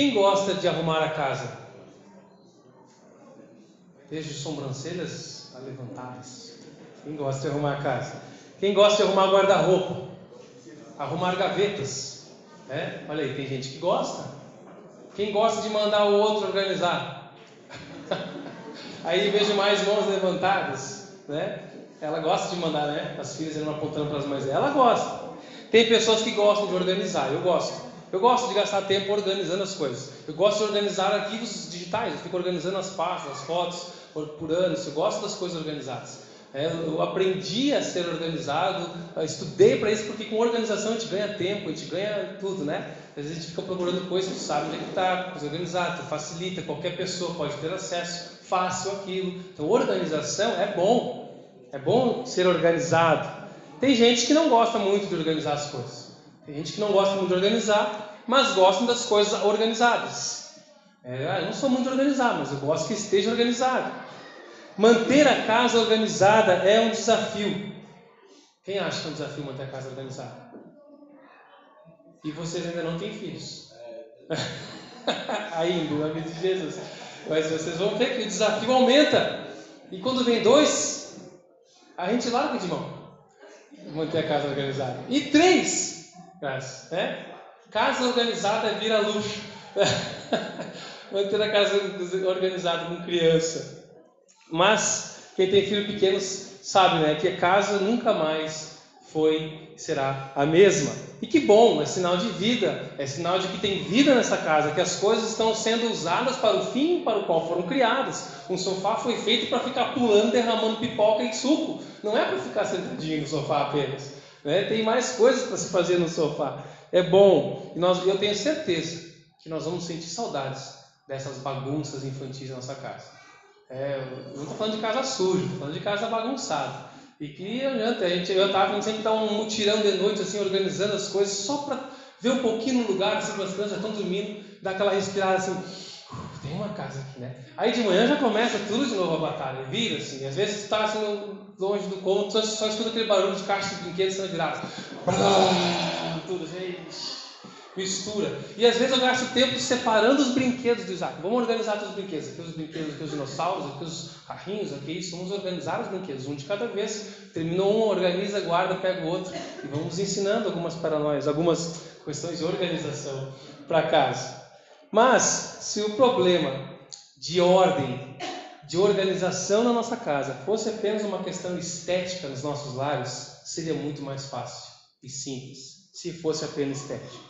Quem gosta de arrumar a casa? Vejo sobrancelhas levantadas. Quem gosta de arrumar a casa? Quem gosta de arrumar guarda-roupa? Arrumar gavetas? É? Olha aí, tem gente que gosta. Quem gosta de mandar o outro organizar? aí vejo mais mãos levantadas, né? Ela gosta de mandar, né? As filhas eram apontando para as mães. Ela gosta. Tem pessoas que gostam de organizar. Eu gosto. Eu gosto de gastar tempo organizando as coisas. Eu gosto de organizar arquivos digitais. Eu fico organizando as pastas, as fotos por, anos, eu gosto das coisas organizadas. É, eu aprendi a ser organizado, estudei para isso, porque com organização a gente ganha tempo, a gente ganha tudo, né? Às vezes a gente fica procurando coisas, sabe onde é que está, coisa organizada, facilita, qualquer pessoa pode ter acesso, fácil aquilo. Então, organização é bom, é bom ser organizado. Tem gente que não gosta muito de organizar as coisas, tem gente que não gosta muito de organizar, mas gosta das coisas organizadas. É, ah, eu não sou muito organizado, mas eu gosto que esteja organizado. Manter a casa organizada é um desafio. Quem acha que é um desafio manter a casa organizada? E vocês ainda não têm filhos. ainda, em nome de Jesus. Mas vocês vão ver que o desafio aumenta. E quando vem dois, a gente larga de mão. Manter a casa organizada. E três, né? Casa organizada vira luxo. manter a casa organizada com criança. Mas quem tem filhos pequenos sabe, né, que a casa nunca mais foi será a mesma. E que bom, é sinal de vida, é sinal de que tem vida nessa casa, que as coisas estão sendo usadas para o fim para o qual foram criadas. Um sofá foi feito para ficar pulando, derramando pipoca e suco, não é para ficar sentadinho no sofá apenas. Né? Tem mais coisas para se fazer no sofá. É bom, e nós, eu tenho certeza que nós vamos sentir saudades dessas bagunças infantis na nossa casa. É, não estou falando de casa suja, estou falando de casa bagunçada. E que adianta, a gente, eu estava sempre dar um mutirão de noite, assim, organizando as coisas, só para ver um pouquinho no lugar, assim, as crianças estão dormindo, dar aquela respirada assim, tem uma casa aqui, né? Aí de manhã já começa tudo de novo a batalha, vira assim, às vezes está assim longe do cômodo, só, só escuta aquele barulho de caixa de brinquedos sendo virados. Tudo, gente mistura. E às vezes eu gasto tempo separando os brinquedos do Isaac. Vamos organizar todos os brinquedos. Aqui os brinquedos, aqui os dinossauros, aqui os carrinhos, aqui isso. Vamos organizar os brinquedos, um de cada vez. Terminou um, organiza, guarda, pega o outro. E vamos ensinando algumas para nós, algumas questões de organização para casa. Mas, se o problema de ordem, de organização na nossa casa fosse apenas uma questão estética nos nossos lares, seria muito mais fácil e simples se fosse apenas estético.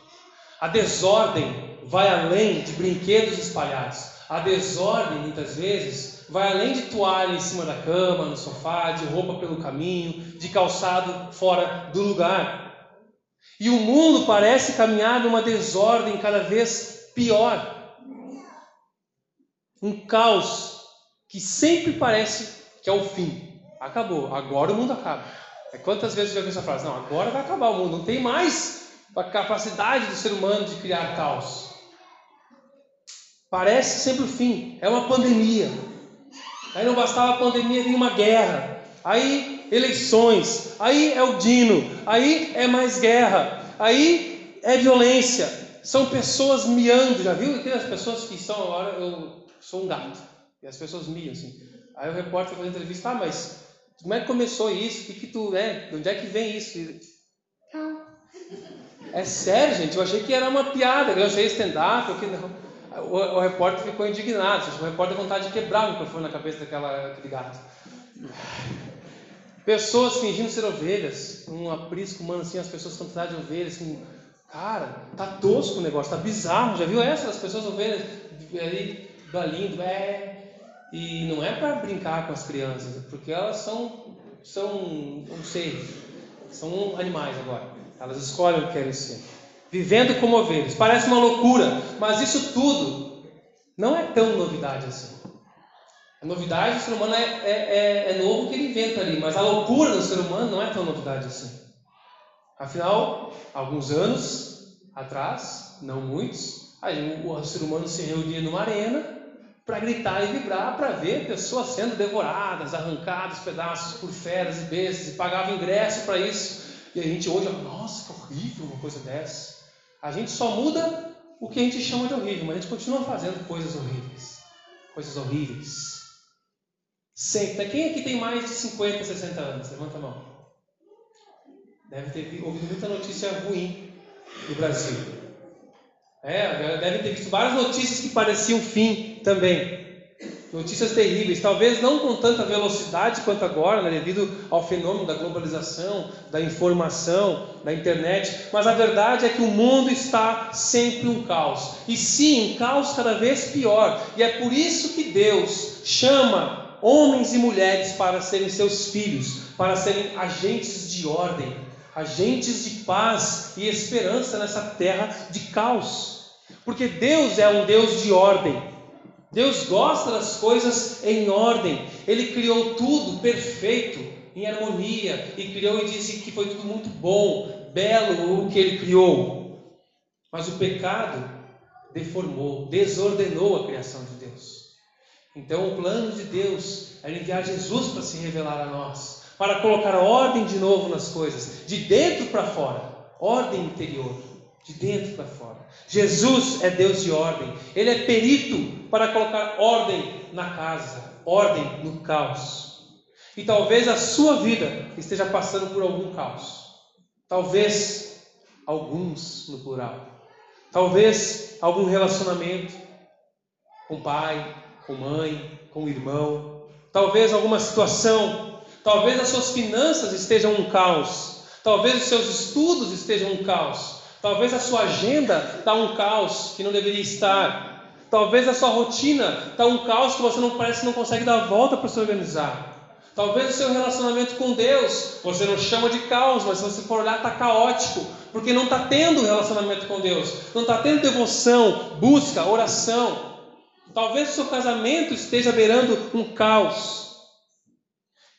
A desordem vai além de brinquedos espalhados. A desordem, muitas vezes, vai além de toalha em cima da cama, no sofá, de roupa pelo caminho, de calçado fora do lugar. E o mundo parece caminhar numa desordem cada vez pior. Um caos que sempre parece que é o fim. Acabou, agora o mundo acaba. É quantas vezes já ouviu essa frase? Não, agora vai acabar o mundo, não tem mais a capacidade do ser humano de criar caos. Parece sempre o fim, é uma pandemia. Aí não bastava a pandemia, vem uma guerra. Aí eleições, aí é o dino, aí é mais guerra, aí é violência. São pessoas miando, já viu aquelas pessoas que são agora, eu sou um gato, e as pessoas miam assim. Aí o repórter faz entrevista, ah, mas como é que começou isso? Que, que tu é? De onde é que vem isso? É sério, gente? Eu achei que era uma piada, eu achei stand-up, que não. O, o, repórter ficou indignado, o repórter tem vontade de quebrar o microfone na cabeça daquela, daquele gato. Pessoas fingindo ser ovelhas, um aprisco humano assim, as pessoas fantasiadas de ovelhas, assim, cara, tá tosco o negócio, tá bizarro, já viu essa? As pessoas ovelhas ali, balindo, é. E não é para brincar com as crianças, porque elas são, são, não sei, são animais agora. Elas escolhem o que querem ser. Vivendo como ovelhas. Parece uma loucura, mas isso tudo não é tão novidade assim. A novidade do ser humano é, é, é, é novo que ele inventa ali, mas a loucura do ser humano não é tão novidade assim. Afinal, alguns anos atrás, não muitos, o ser humano se reunia numa arena para gritar e vibrar, para ver pessoas sendo devoradas, arrancadas pedaços por feras e bestas, e pagava ingresso para isso. E a gente hoje, nossa, que horrível uma coisa dessa. A gente só muda o que a gente chama de horrível, mas a gente continua fazendo coisas horríveis. Coisas horríveis. Sempre. Quem aqui tem mais de 50, 60 anos? Levanta a mão. Deve ter ouvido muita notícia ruim do Brasil. É, devem ter visto várias notícias que pareciam fim também. Notícias terríveis, talvez não com tanta velocidade quanto agora, né, devido ao fenômeno da globalização, da informação, da internet, mas a verdade é que o mundo está sempre um caos. E sim, um caos cada vez pior. E é por isso que Deus chama homens e mulheres para serem seus filhos, para serem agentes de ordem, agentes de paz e esperança nessa terra de caos. Porque Deus é um Deus de ordem. Deus gosta das coisas em ordem. Ele criou tudo perfeito, em harmonia, e criou e disse que foi tudo muito bom, belo o que ele criou. Mas o pecado deformou, desordenou a criação de Deus. Então o plano de Deus era enviar Jesus para se revelar a nós, para colocar ordem de novo nas coisas, de dentro para fora, ordem interior, de dentro para fora. Jesus é Deus de ordem. Ele é perito para colocar ordem na casa, ordem no caos. E talvez a sua vida esteja passando por algum caos. Talvez alguns no plural. Talvez algum relacionamento com pai, com mãe, com irmão. Talvez alguma situação. Talvez as suas finanças estejam um caos. Talvez os seus estudos estejam um caos. Talvez a sua agenda está um caos que não deveria estar. Talvez a sua rotina está um caos que você não parece não consegue dar a volta para se organizar. Talvez o seu relacionamento com Deus, você não chama de caos, mas se você for olhar, está caótico, porque não está tendo relacionamento com Deus, não está tendo devoção, busca, oração. Talvez o seu casamento esteja beirando um caos.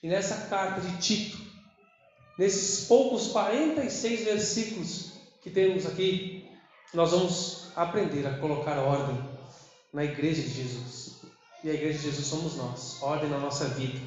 E nessa carta de Tito, nesses poucos 46 versículos, que temos aqui, nós vamos aprender a colocar ordem na igreja de Jesus. E a igreja de Jesus somos nós, ordem na nossa vida.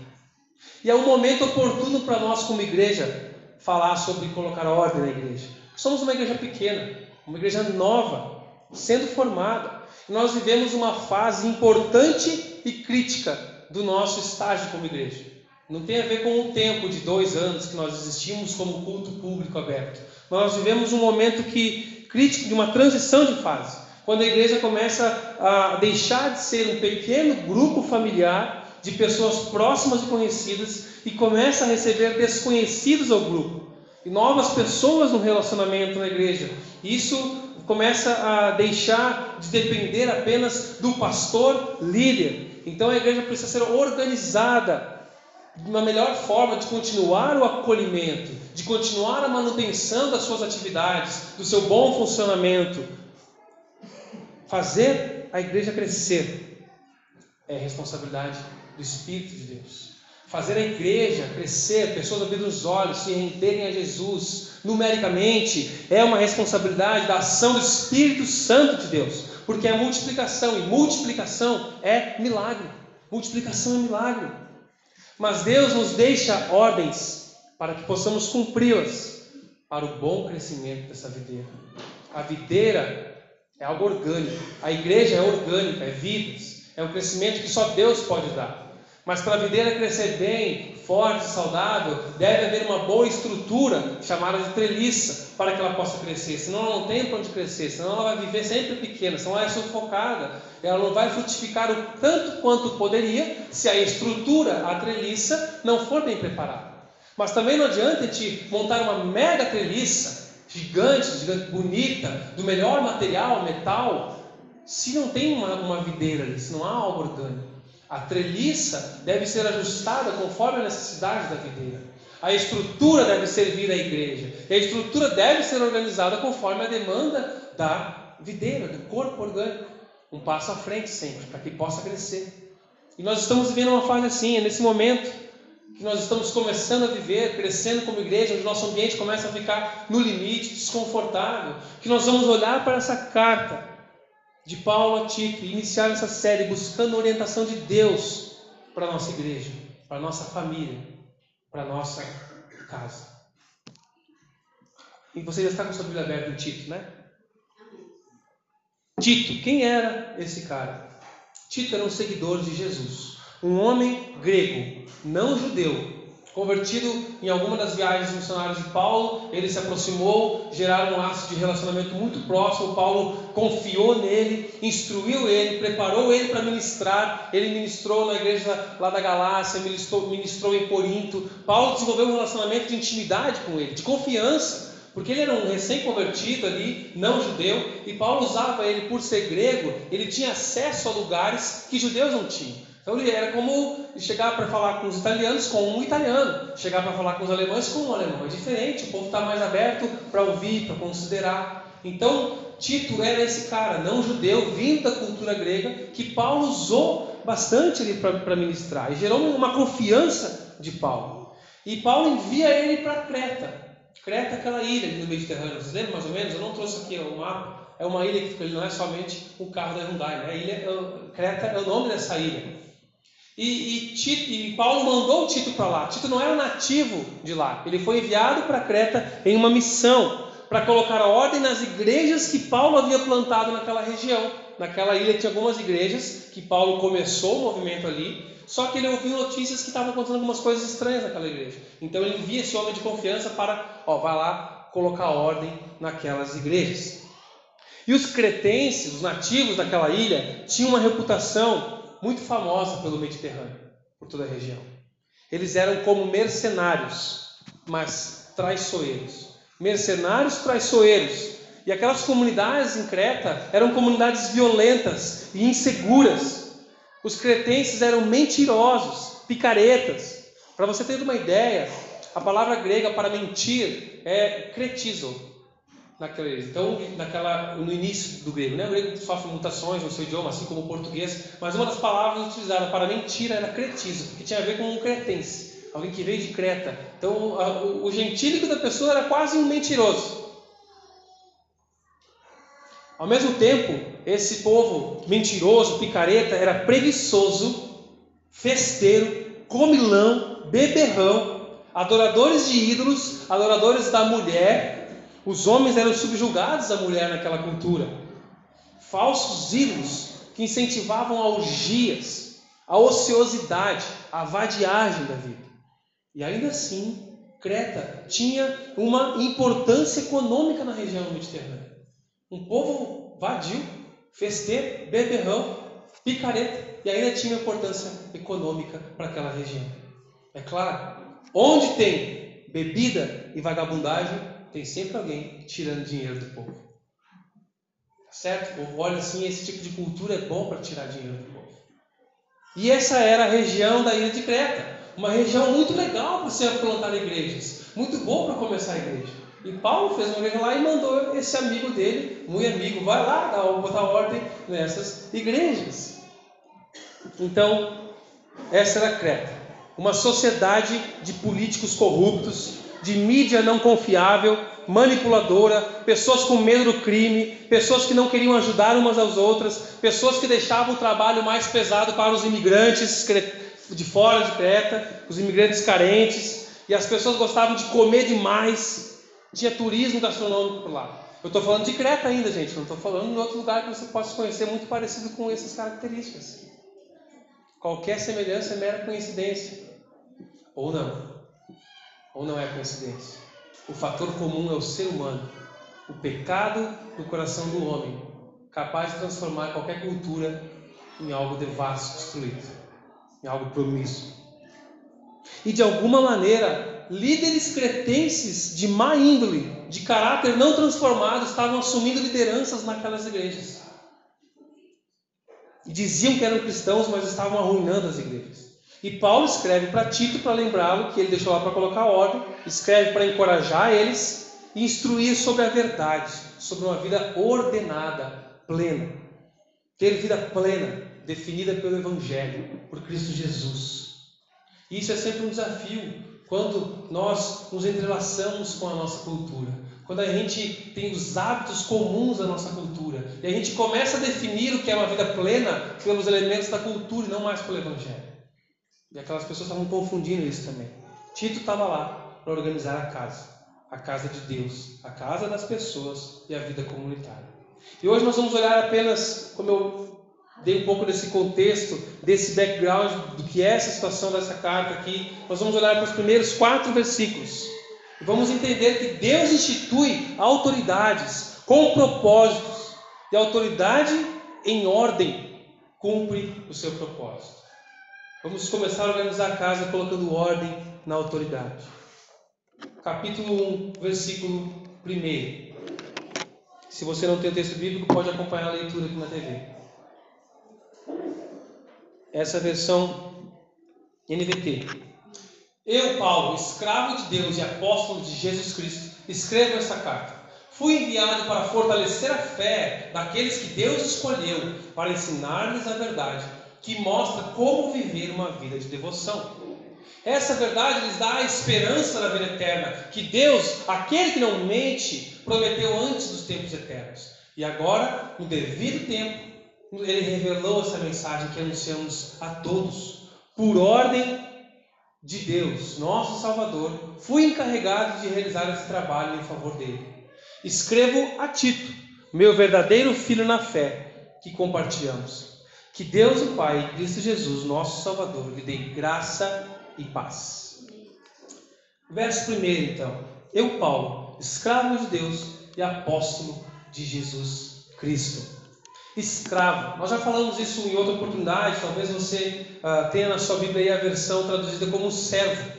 E é um momento oportuno para nós, como igreja, falar sobre colocar ordem na igreja. Somos uma igreja pequena, uma igreja nova, sendo formada. Nós vivemos uma fase importante e crítica do nosso estágio como igreja. Não tem a ver com o tempo de dois anos que nós existimos como culto público aberto. Nós vivemos um momento que crítico de uma transição de fase, quando a igreja começa a deixar de ser um pequeno grupo familiar de pessoas próximas e conhecidas e começa a receber desconhecidos ao grupo e novas pessoas no relacionamento na igreja. Isso começa a deixar de depender apenas do pastor líder. Então a igreja precisa ser organizada uma melhor forma de continuar o acolhimento, de continuar a manutenção das suas atividades, do seu bom funcionamento. Fazer a igreja crescer é responsabilidade do Espírito de Deus. Fazer a igreja crescer, pessoas abrindo os olhos, se renderem a Jesus, numericamente, é uma responsabilidade da ação do Espírito Santo de Deus, porque é multiplicação, e multiplicação é milagre. Multiplicação é milagre. Mas Deus nos deixa ordens para que possamos cumpri-las para o bom crescimento dessa videira. A videira é algo orgânico, a igreja é orgânica, é vidas, é um crescimento que só Deus pode dar. Mas para a videira crescer bem, forte, saudável, deve haver uma boa estrutura chamada de treliça para que ela possa crescer. Senão ela não tem para onde crescer, senão ela vai viver sempre pequena, senão ela é sufocada. Ela não vai frutificar o tanto quanto poderia se a estrutura, a treliça, não for bem preparada. Mas também não adianta te montar uma mega treliça, gigante, gigante, bonita, do melhor material, metal, se não tem uma, uma videira ali, se não há algo orgânico. A treliça deve ser ajustada conforme a necessidade da videira. A estrutura deve servir à igreja. A estrutura deve ser organizada conforme a demanda da videira, do corpo orgânico. Um passo à frente sempre, para que possa crescer. E nós estamos vivendo uma fase assim, é nesse momento que nós estamos começando a viver, crescendo como igreja, onde nosso ambiente começa a ficar no limite, desconfortável, que nós vamos olhar para essa carta de Paulo a Tito iniciar essa série buscando a orientação de Deus para a nossa igreja, para a nossa família, para a nossa casa. E você já está com sua Bíblia aberta em Tito, né? Tito, quem era esse cara? Tito era um seguidor de Jesus, um homem grego, não judeu, Convertido em alguma das viagens missionárias de Paulo, ele se aproximou, geraram um laço de relacionamento muito próximo. Paulo confiou nele, instruiu ele, preparou ele para ministrar. Ele ministrou na igreja lá da Galácia, ministrou, ministrou em Corinto. Paulo desenvolveu um relacionamento de intimidade com ele, de confiança, porque ele era um recém-convertido ali, não judeu, e Paulo usava ele por ser grego, ele tinha acesso a lugares que judeus não tinham. Então ele era como chegar para falar com os italianos com um italiano, chegar para falar com os alemães com um alemão. É diferente, o povo está mais aberto para ouvir, para considerar. Então Tito era esse cara, não judeu, vindo da cultura grega, que Paulo usou bastante ali para ministrar e gerou uma confiança de Paulo. E Paulo envia ele para Creta. Creta é aquela ilha ali no Mediterrâneo. Vocês lembram mais ou menos? Eu não trouxe aqui o mapa. É uma ilha que fica ali, não é somente o carro da Hyundai. Né? A ilha, é Creta é o nome dessa ilha. E, e, Tito, e Paulo mandou Tito para lá. Tito não era nativo de lá. Ele foi enviado para Creta em uma missão para colocar a ordem nas igrejas que Paulo havia plantado naquela região. Naquela ilha tinha algumas igrejas que Paulo começou o movimento ali. Só que ele ouviu notícias que estavam acontecendo algumas coisas estranhas naquela igreja. Então ele envia esse homem de confiança para, ó, vai lá colocar ordem naquelas igrejas. E os cretenses, os nativos daquela ilha, tinham uma reputação muito famosa pelo Mediterrâneo, por toda a região. Eles eram como mercenários, mas traiçoeiros. Mercenários traiçoeiros. E aquelas comunidades em Creta eram comunidades violentas e inseguras. Os cretenses eram mentirosos, picaretas. Para você ter uma ideia, a palavra grega para mentir é cretizo, naquela Então, naquela, no início do grego, né? o grego sofre mutações no seu idioma, assim como o português, mas uma das palavras utilizadas para mentira era cretizo, que tinha a ver com um cretense, alguém que veio de Creta. Então, a, o, o gentílico da pessoa era quase um mentiroso. Ao mesmo tempo, esse povo mentiroso, picareta, era preguiçoso, festeiro, comilão, beberrão, adoradores de ídolos, adoradores da mulher, os homens eram subjugados à mulher naquela cultura. Falsos ídolos que incentivavam a orgias, a ociosidade, a vadiagem da vida. E ainda assim, Creta tinha uma importância econômica na região mediterrânea. Um povo vadio, festeiro, beberrão, picareta, e ainda tinha importância econômica para aquela região. É claro, onde tem bebida e vagabundagem, tem sempre alguém tirando dinheiro do povo. Tá certo? O povo olha assim, esse tipo de cultura é bom para tirar dinheiro do povo. E essa era a região da ilha de Creta. Uma região muito legal para você plantar igrejas. Muito bom para começar a igreja. E Paulo fez uma igreja lá e mandou esse amigo dele, muito amigo, vai lá botar ordem nessas igrejas. Então, essa era Creta. Uma sociedade de políticos corruptos, de mídia não confiável, manipuladora, pessoas com medo do crime, pessoas que não queriam ajudar umas às outras, pessoas que deixavam o trabalho mais pesado para os imigrantes de fora de Creta, os imigrantes carentes, e as pessoas gostavam de comer demais. Tinha turismo gastronômico por lá. Eu estou falando de Creta ainda, gente, não estou falando de outro lugar que você possa conhecer muito parecido com essas características. Qualquer semelhança é mera coincidência. Ou não. Ou não é coincidência? O fator comum é o ser humano, o pecado no coração do homem, capaz de transformar qualquer cultura em algo devasso, destruído, em algo promíscuo. E de alguma maneira, líderes cretenses de má índole, de caráter não transformado, estavam assumindo lideranças naquelas igrejas. E diziam que eram cristãos, mas estavam arruinando as igrejas. E Paulo escreve para Tito para lembrá-lo que ele deixou lá para colocar ordem, escreve para encorajar eles e instruir sobre a verdade, sobre uma vida ordenada, plena. Ter vida plena, definida pelo Evangelho, por Cristo Jesus. Isso é sempre um desafio quando nós nos entrelaçamos com a nossa cultura. Quando a gente tem os hábitos comuns da nossa cultura e a gente começa a definir o que é uma vida plena pelos elementos da cultura e não mais pelo Evangelho. E aquelas pessoas estavam confundindo isso também. Tito estava lá para organizar a casa, a casa de Deus, a casa das pessoas e a vida comunitária. E hoje nós vamos olhar apenas, como eu dei um pouco desse contexto, desse background do que é essa situação dessa carta aqui, nós vamos olhar para os primeiros quatro versículos. E vamos entender que Deus institui autoridades com propósitos, e a autoridade em ordem cumpre o seu propósito. Vamos começar a organizar a casa colocando ordem na autoridade. Capítulo 1, versículo 1. Se você não tem o texto bíblico, pode acompanhar a leitura aqui na TV essa versão NVT. Eu, Paulo, escravo de Deus e apóstolo de Jesus Cristo, escrevo esta carta. Fui enviado para fortalecer a fé daqueles que Deus escolheu para ensinar-lhes a verdade, que mostra como viver uma vida de devoção. Essa verdade lhes dá a esperança da vida eterna, que Deus, aquele que não mente, prometeu antes dos tempos eternos. E agora, no devido tempo, ele revelou essa mensagem que anunciamos a todos, por ordem de Deus, nosso Salvador, fui encarregado de realizar esse trabalho em favor dele. Escrevo a Tito, meu verdadeiro filho na fé, que compartilhamos. Que Deus o Pai, Cristo Jesus, nosso Salvador, lhe dê graça e paz. Verso 1 então. Eu, Paulo, escravo de Deus e apóstolo de Jesus Cristo escravo. Nós já falamos isso em outra oportunidade, talvez você uh, tenha na sua Bíblia aí a versão traduzida como servo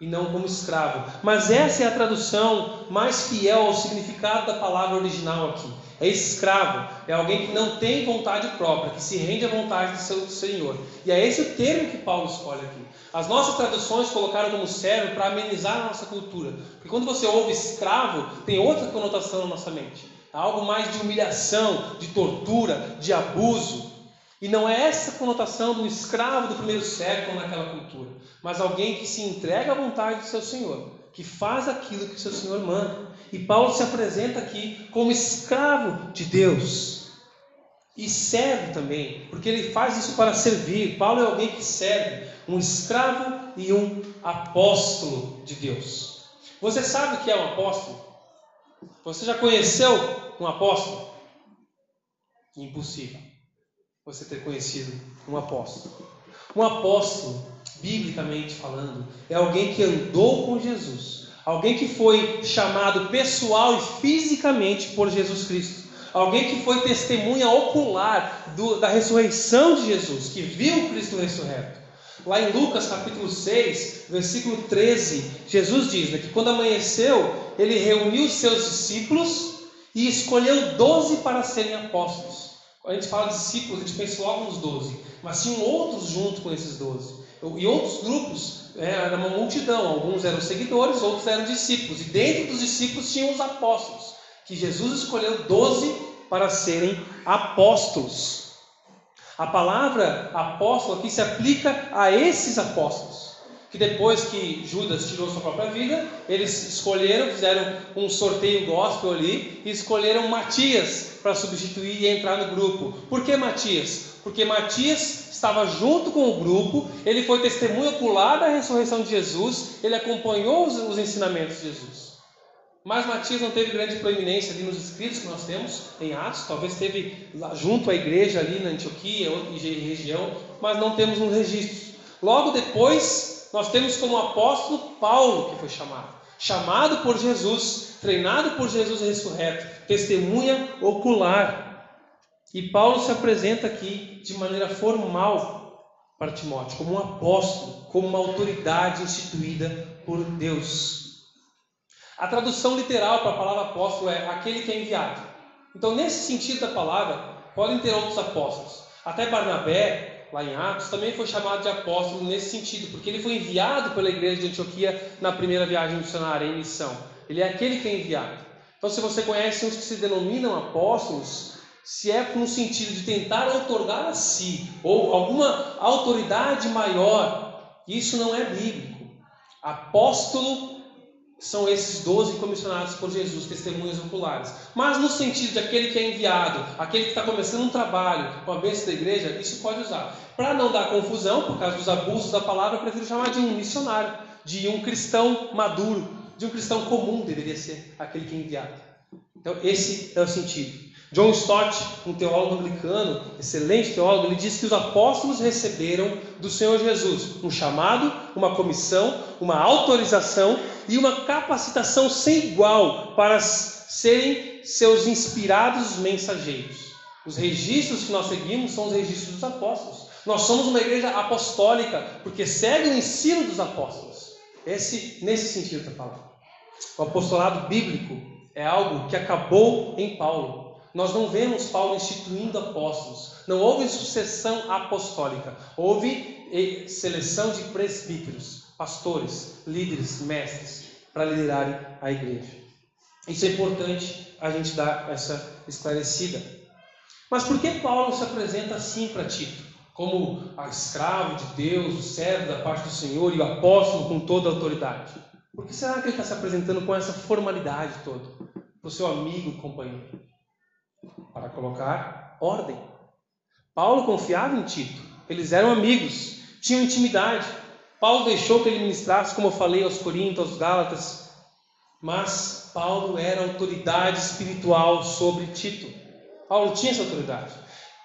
e não como escravo. Mas essa é a tradução mais fiel ao significado da palavra original aqui. É escravo, é alguém que não tem vontade própria, que se rende à vontade do seu Senhor. E é esse o termo que Paulo escolhe aqui. As nossas traduções colocaram como servo para amenizar a nossa cultura. Porque quando você ouve escravo, tem outra conotação na nossa mente algo mais de humilhação, de tortura, de abuso. E não é essa conotação do escravo do primeiro século naquela cultura, mas alguém que se entrega à vontade do seu Senhor, que faz aquilo que o seu Senhor manda. E Paulo se apresenta aqui como escravo de Deus. E serve também, porque ele faz isso para servir. Paulo é alguém que serve, um escravo e um apóstolo de Deus. Você sabe o que é um apóstolo? Você já conheceu um apóstolo? Impossível você ter conhecido um apóstolo. Um apóstolo, biblicamente falando, é alguém que andou com Jesus, alguém que foi chamado pessoal e fisicamente por Jesus Cristo, alguém que foi testemunha ocular do, da ressurreição de Jesus, que viu Cristo ressurreto. Lá em Lucas capítulo 6, versículo 13, Jesus diz né, que quando amanheceu, ele reuniu os seus discípulos e escolheu doze para serem apóstolos. Quando a gente fala de discípulos, a gente pensa logo nos doze, mas tinham outros junto com esses doze. E outros grupos, é, era uma multidão, alguns eram seguidores, outros eram discípulos. E dentro dos discípulos tinham os apóstolos, que Jesus escolheu doze para serem apóstolos. A palavra apóstolo aqui se aplica a esses apóstolos que depois que Judas tirou sua própria vida, eles escolheram, fizeram um sorteio gospel ali e escolheram Matias para substituir e entrar no grupo. Por que Matias? Porque Matias estava junto com o grupo, ele foi testemunho ocular da ressurreição de Jesus, ele acompanhou os, os ensinamentos de Jesus. Mas Matias não teve grande proeminência ali nos escritos que nós temos em Atos, talvez teve junto à igreja ali na Antioquia e região, mas não temos um registro. Logo depois, nós temos como apóstolo Paulo, que foi chamado. Chamado por Jesus, treinado por Jesus ressurreto, testemunha ocular. E Paulo se apresenta aqui de maneira formal para Timóteo, como um apóstolo, como uma autoridade instituída por Deus. A tradução literal para a palavra apóstolo é aquele que é enviado. Então, nesse sentido da palavra, podem ter outros apóstolos. Até Barnabé lá em Atos, também foi chamado de apóstolo nesse sentido, porque ele foi enviado pela igreja de Antioquia na primeira viagem missionária em missão. Ele é aquele que é enviado. Então, se você conhece uns que se denominam apóstolos, se é no sentido de tentar otorgar a si ou alguma autoridade maior, isso não é bíblico. Apóstolo são esses doze comissionados por Jesus, testemunhas oculares. Mas no sentido de aquele que é enviado, aquele que está começando um trabalho com a bênção da igreja, isso pode usar. Para não dar confusão, por causa dos abusos da palavra, eu prefiro chamar de um missionário, de um cristão maduro, de um cristão comum, deveria ser aquele que é enviado. Então, esse é o sentido. John Stott, um teólogo anglicano, excelente teólogo, ele diz que os apóstolos receberam do Senhor Jesus um chamado, uma comissão, uma autorização e uma capacitação sem igual para serem seus inspirados mensageiros. Os registros que nós seguimos são os registros dos apóstolos. Nós somos uma igreja apostólica porque segue o ensino dos apóstolos. Esse, nesse sentido está falando. O apostolado bíblico é algo que acabou em Paulo. Nós não vemos Paulo instituindo apóstolos. Não houve sucessão apostólica. Houve seleção de presbíteros, pastores, líderes, mestres, para liderarem a igreja. Isso é importante a gente dar essa esclarecida. Mas por que Paulo se apresenta assim para Tito? Como a escravo de Deus, o servo da parte do Senhor e o apóstolo com toda a autoridade? Por que será que ele está se apresentando com essa formalidade toda? Para o seu amigo, companheiro para colocar ordem. Paulo confiava em Tito, eles eram amigos, tinham intimidade. Paulo deixou que ele ministrasse, como eu falei aos Coríntios, aos Gálatas, mas Paulo era autoridade espiritual sobre Tito. Paulo tinha essa autoridade.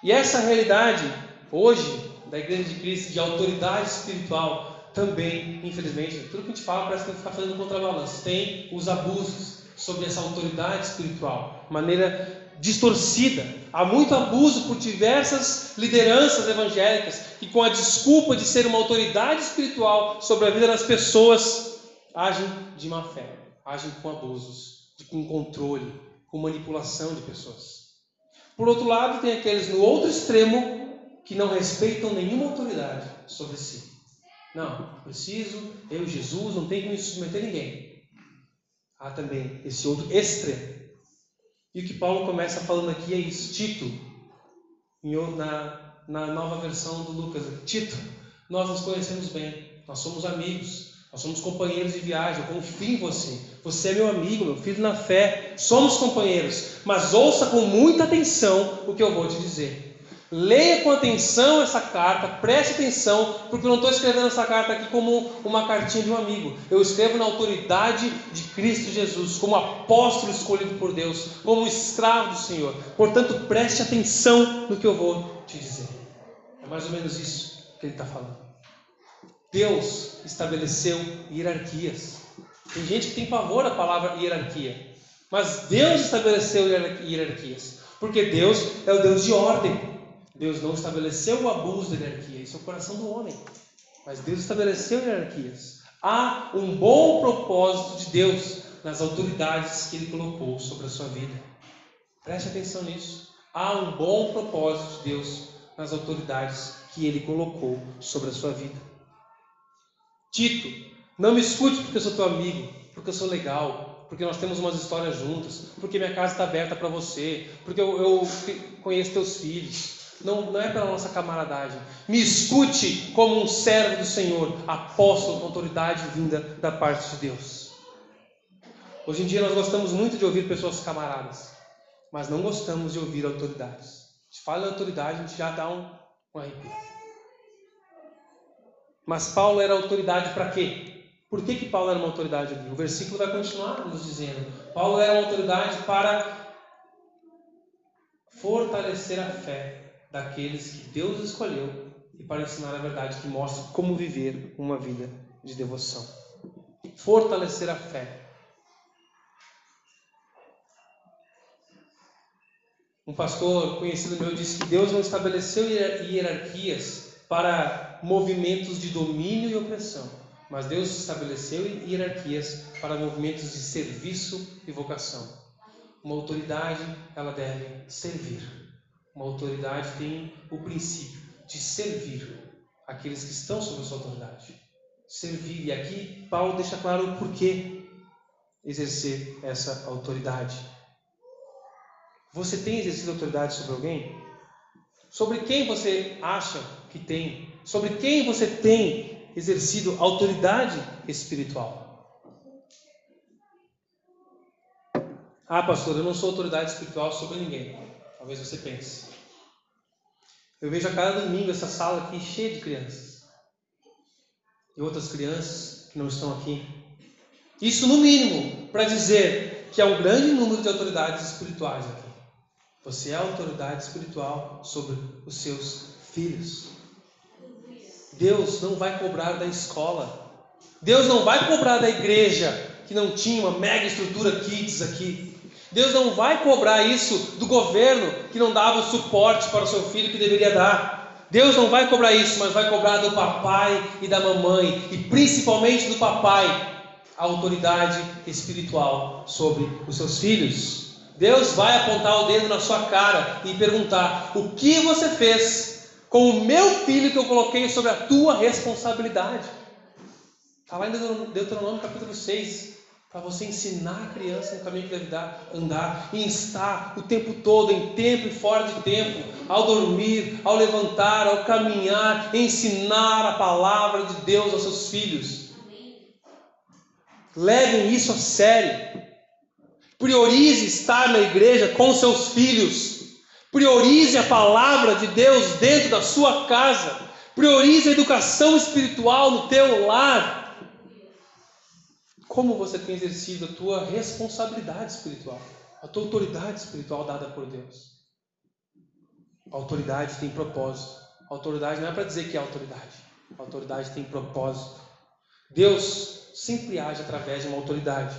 E essa realidade, hoje, da Igreja de Cristo, de autoridade espiritual, também, infelizmente, tudo que a gente fala parece que está fazendo contrabalanço. Tem os abusos sobre essa autoridade espiritual, maneira distorcida. Há muito abuso por diversas lideranças evangélicas que, com a desculpa de ser uma autoridade espiritual sobre a vida das pessoas, agem de má fé, agem com abusos, com controle, com manipulação de pessoas. Por outro lado, tem aqueles no outro extremo que não respeitam nenhuma autoridade sobre si. Não, preciso, eu, Jesus, não tenho que me submeter a ninguém. Há também esse outro extremo e o que Paulo começa falando aqui é isso. Tito, na, na nova versão do Lucas, Tito, nós nos conhecemos bem, nós somos amigos, nós somos companheiros de viagem, eu confio em você. Você é meu amigo, meu filho na fé, somos companheiros, mas ouça com muita atenção o que eu vou te dizer. Leia com atenção essa carta, preste atenção, porque eu não estou escrevendo essa carta aqui como uma cartinha de um amigo. Eu escrevo na autoridade de Cristo Jesus, como apóstolo escolhido por Deus, como escravo do Senhor. Portanto, preste atenção no que eu vou te dizer. É mais ou menos isso que ele está falando. Deus estabeleceu hierarquias. Tem gente que tem pavor da palavra hierarquia, mas Deus estabeleceu hierarquias, porque Deus é o Deus de ordem. Deus não estabeleceu o abuso da hierarquia, isso é o coração do homem. Mas Deus estabeleceu hierarquias. Há um bom propósito de Deus nas autoridades que Ele colocou sobre a sua vida. Preste atenção nisso. Há um bom propósito de Deus nas autoridades que Ele colocou sobre a sua vida. Tito, não me escute porque eu sou teu amigo, porque eu sou legal, porque nós temos umas histórias juntas, porque minha casa está aberta para você, porque eu, eu conheço teus filhos, não, não é pela nossa camaradagem. Me escute como um servo do Senhor, apóstolo com autoridade vinda da parte de Deus. Hoje em dia nós gostamos muito de ouvir pessoas camaradas, mas não gostamos de ouvir autoridades. Gente fala em autoridade, a gente já dá um, um arrepio. Mas Paulo era autoridade para quê? Por que, que Paulo era uma autoridade ali? O versículo vai continuar nos dizendo: Paulo era uma autoridade para fortalecer a fé daqueles que Deus escolheu e para ensinar a verdade que mostra como viver uma vida de devoção. Fortalecer a fé. Um pastor conhecido meu disse que Deus não estabeleceu hierarquias para movimentos de domínio e opressão, mas Deus estabeleceu hierarquias para movimentos de serviço e vocação. Uma autoridade, ela deve servir. Uma autoridade tem o princípio de servir aqueles que estão sob a sua autoridade. Servir. E aqui Paulo deixa claro o porquê exercer essa autoridade. Você tem exercido autoridade sobre alguém? Sobre quem você acha que tem? Sobre quem você tem exercido autoridade espiritual? Ah, pastor, eu não sou autoridade espiritual sobre ninguém. Talvez você pense. Eu vejo a cada domingo essa sala aqui cheia de crianças. E outras crianças que não estão aqui. Isso no mínimo para dizer que há um grande número de autoridades espirituais aqui. Você é autoridade espiritual sobre os seus filhos. Deus não vai cobrar da escola. Deus não vai cobrar da igreja que não tinha uma mega estrutura kids aqui. Deus não vai cobrar isso do governo que não dava o suporte para o seu filho que deveria dar. Deus não vai cobrar isso, mas vai cobrar do papai e da mamãe, e principalmente do papai, a autoridade espiritual sobre os seus filhos. Deus vai apontar o dedo na sua cara e perguntar: O que você fez com o meu filho que eu coloquei sobre a tua responsabilidade? Está lá em Deuteronômio capítulo 6 para você ensinar a criança no caminho que deve dar, andar e instar o tempo todo, em tempo e fora de tempo, ao dormir, ao levantar, ao caminhar, ensinar a palavra de Deus aos seus filhos. Levem isso a sério. Priorize estar na igreja com seus filhos. Priorize a palavra de Deus dentro da sua casa. Priorize a educação espiritual no teu lar. Como você tem exercido a tua responsabilidade espiritual, a tua autoridade espiritual dada por Deus? A autoridade tem propósito. A autoridade não é para dizer que é autoridade. A autoridade tem propósito. Deus sempre age através de uma autoridade.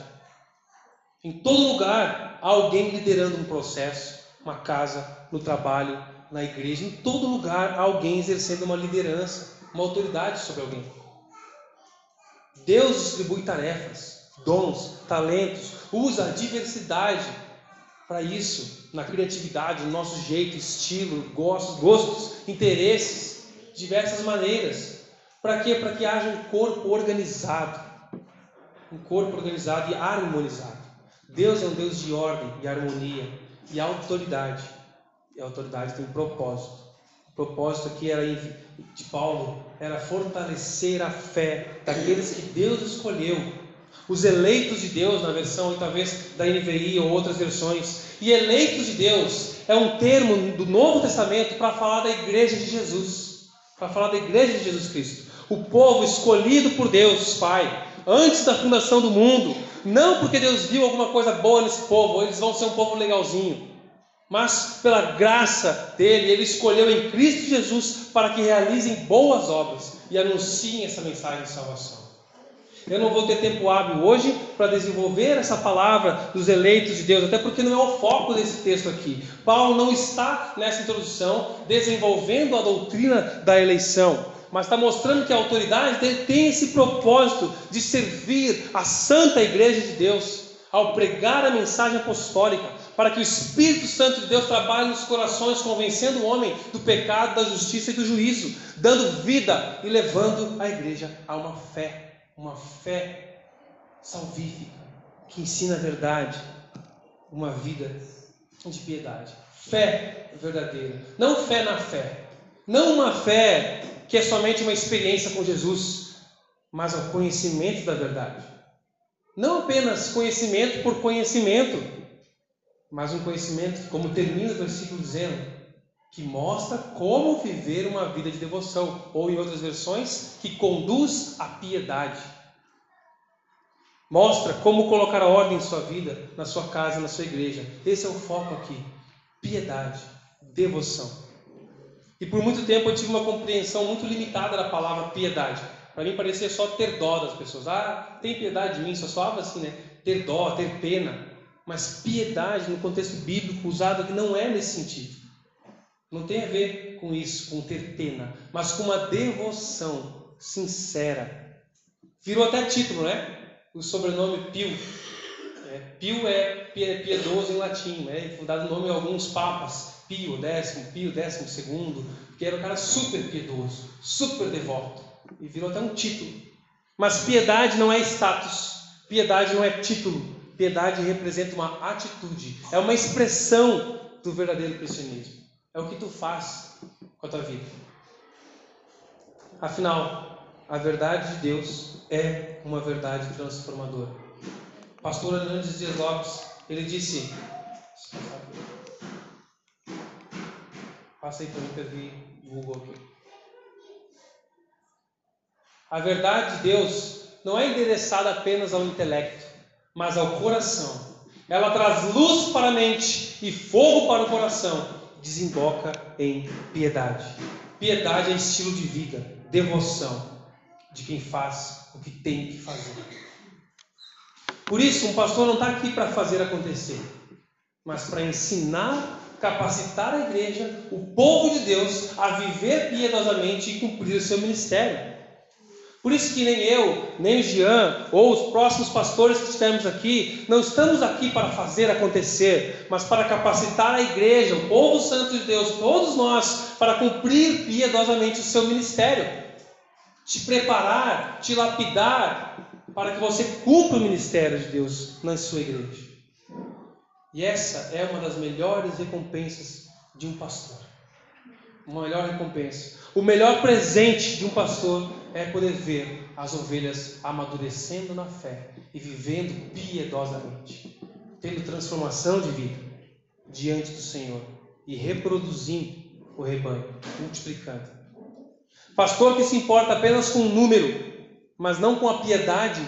Em todo lugar há alguém liderando um processo, uma casa, no trabalho, na igreja. Em todo lugar há alguém exercendo uma liderança, uma autoridade sobre alguém. Deus distribui tarefas, dons, talentos, usa a diversidade para isso, na criatividade, no nosso jeito, estilo, gostos, gostos, interesses, diversas maneiras. Para quê? Para que haja um corpo organizado. Um corpo organizado e harmonizado. Deus é um Deus de ordem e harmonia e autoridade. E a autoridade tem um propósito. O propósito aqui era de Paulo era fortalecer a fé daqueles que Deus escolheu, os eleitos de Deus, na versão talvez da NVI ou outras versões. E eleitos de Deus é um termo do Novo Testamento para falar da igreja de Jesus, para falar da igreja de Jesus Cristo. O povo escolhido por Deus, Pai, antes da fundação do mundo, não porque Deus viu alguma coisa boa nesse povo, eles vão ser um povo legalzinho mas pela graça dele, ele escolheu em Cristo Jesus para que realizem boas obras e anunciem essa mensagem de salvação. Eu não vou ter tempo hábil hoje para desenvolver essa palavra dos eleitos de Deus, até porque não é o foco desse texto aqui. Paulo não está nessa introdução desenvolvendo a doutrina da eleição, mas está mostrando que a autoridade tem esse propósito de servir a santa igreja de Deus ao pregar a mensagem apostólica, para que o Espírito Santo de Deus trabalhe nos corações, convencendo o homem do pecado, da justiça e do juízo, dando vida e levando a igreja a uma fé, uma fé salvífica, que ensina a verdade, uma vida de piedade. Fé verdadeira, não fé na fé, não uma fé que é somente uma experiência com Jesus, mas o conhecimento da verdade. Não apenas conhecimento por conhecimento, mas um conhecimento, como termina o versículo dizendo, que mostra como viver uma vida de devoção, ou em outras versões, que conduz à piedade. Mostra como colocar a ordem em sua vida, na sua casa, na sua igreja. Esse é o foco aqui. Piedade, devoção. E por muito tempo eu tive uma compreensão muito limitada da palavra piedade. Para mim parecia só ter dó das pessoas. Ah, tem piedade de mim, só soava assim, né? Ter dó, ter pena. Mas piedade, no contexto bíblico usado não é nesse sentido. Não tem a ver com isso, com ter pena, mas com uma devoção sincera. Virou até título, né? O sobrenome Pio. É, Pio é piedoso em latim, né? Foi dado nome a alguns papas. Pio décimo, Pio décimo segundo, que era um cara super piedoso, super devoto. E virou até um título. Mas piedade não é status, piedade não é título, Piedade representa uma atitude, é uma expressão do verdadeiro cristianismo. É o que tu faz com a tua vida. Afinal, a verdade de Deus é uma verdade transformadora. Pastor Hernandes Dias Lopes, ele disse: Passa aí para mim vi Google aqui. A verdade de Deus não é endereçada apenas ao intelecto, mas ao coração. ela traz luz para a mente e fogo para o coração, desemboca em piedade. Piedade é estilo de vida, devoção de quem faz o que tem que fazer. Por isso, um pastor não está aqui para fazer acontecer, mas para ensinar, capacitar a igreja, o povo de Deus, a viver piedosamente e cumprir o seu ministério. Por isso que nem eu, nem Jean, ou os próximos pastores que estivermos aqui, não estamos aqui para fazer acontecer, mas para capacitar a igreja, o povo santo de Deus, todos nós, para cumprir piedosamente o seu ministério. Te preparar, te lapidar, para que você cumpra o ministério de Deus na sua igreja. E essa é uma das melhores recompensas de um pastor. Uma melhor recompensa. O melhor presente de um pastor é poder ver as ovelhas amadurecendo na fé e vivendo piedosamente, tendo transformação de vida diante do Senhor e reproduzindo o rebanho, multiplicando. Pastor que se importa apenas com o número mas não com a piedade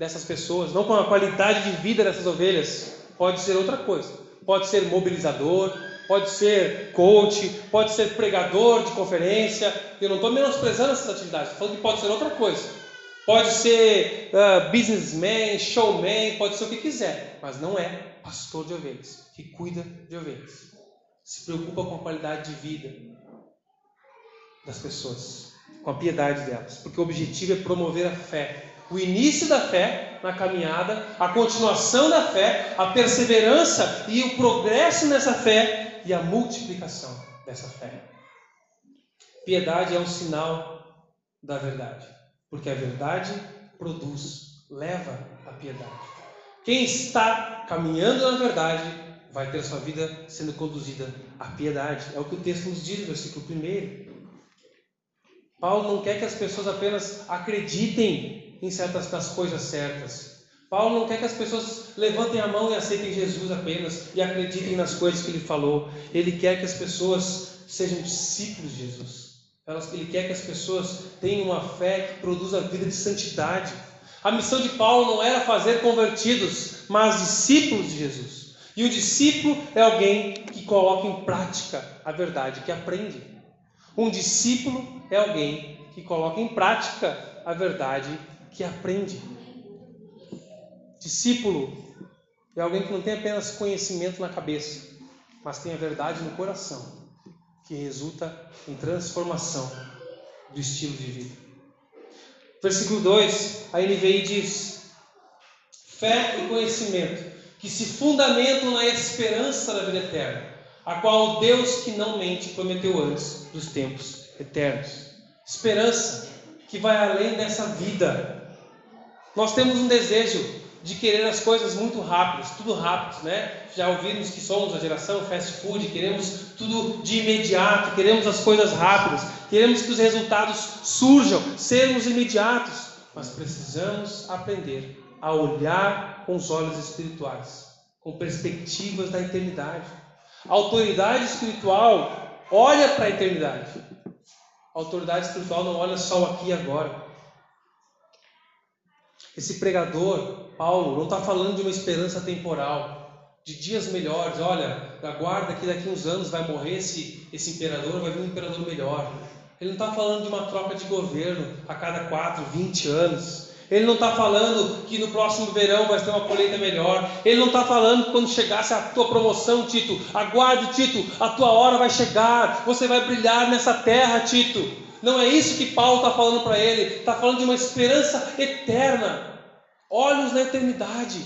dessas pessoas, não com a qualidade de vida dessas ovelhas, pode ser outra coisa. Pode ser mobilizador, pode ser coach, pode ser pregador de conferência. Eu não estou menosprezando essas atividades, estou falando que pode ser outra coisa. Pode ser uh, businessman, showman, pode ser o que quiser, mas não é pastor de ovelhas, que cuida de ovelhas. Se preocupa com a qualidade de vida das pessoas com a piedade delas, porque o objetivo é promover a fé, o início da fé na caminhada, a continuação da fé, a perseverança e o progresso nessa fé e a multiplicação dessa fé. Piedade é um sinal da verdade, porque a verdade produz, leva a piedade. Quem está caminhando na verdade vai ter sua vida sendo conduzida à piedade. É o que o texto nos diz versículo 1. Paulo não quer que as pessoas apenas acreditem em certas das coisas certas. Paulo não quer que as pessoas levantem a mão e aceitem Jesus apenas e acreditem nas coisas que ele falou. Ele quer que as pessoas sejam discípulos de Jesus. Ele quer que as pessoas tenham uma fé que produza vida de santidade. A missão de Paulo não era fazer convertidos, mas discípulos de Jesus. E o discípulo é alguém que coloca em prática a verdade, que aprende. Um discípulo é alguém que coloca em prática a verdade que aprende. Discípulo é alguém que não tem apenas conhecimento na cabeça, mas tem a verdade no coração, que resulta em transformação do estilo de vida. Versículo 2, a NVI diz: fé e conhecimento que se fundamentam na esperança da vida eterna a qual Deus que não mente prometeu antes dos tempos eternos. Esperança que vai além dessa vida. Nós temos um desejo de querer as coisas muito rápidas, tudo rápido, né? Já ouvimos que somos a geração fast food, queremos tudo de imediato, queremos as coisas rápidas, queremos que os resultados surjam, sermos imediatos, mas precisamos aprender a olhar com os olhos espirituais, com perspectivas da eternidade. A autoridade espiritual olha para a eternidade. A autoridade espiritual não olha só aqui e agora. Esse pregador, Paulo, não está falando de uma esperança temporal, de dias melhores. Olha, aguarda que daqui uns anos vai morrer esse, esse imperador, vai vir um imperador melhor. Ele não está falando de uma troca de governo a cada 4, 20 anos. Ele não está falando que no próximo verão vai ter uma colheita melhor. Ele não está falando que quando chegasse a tua promoção, Tito, aguarde, Tito, a tua hora vai chegar. Você vai brilhar nessa terra, Tito. Não é isso que Paulo está falando para ele. Está falando de uma esperança eterna. Olhos na eternidade.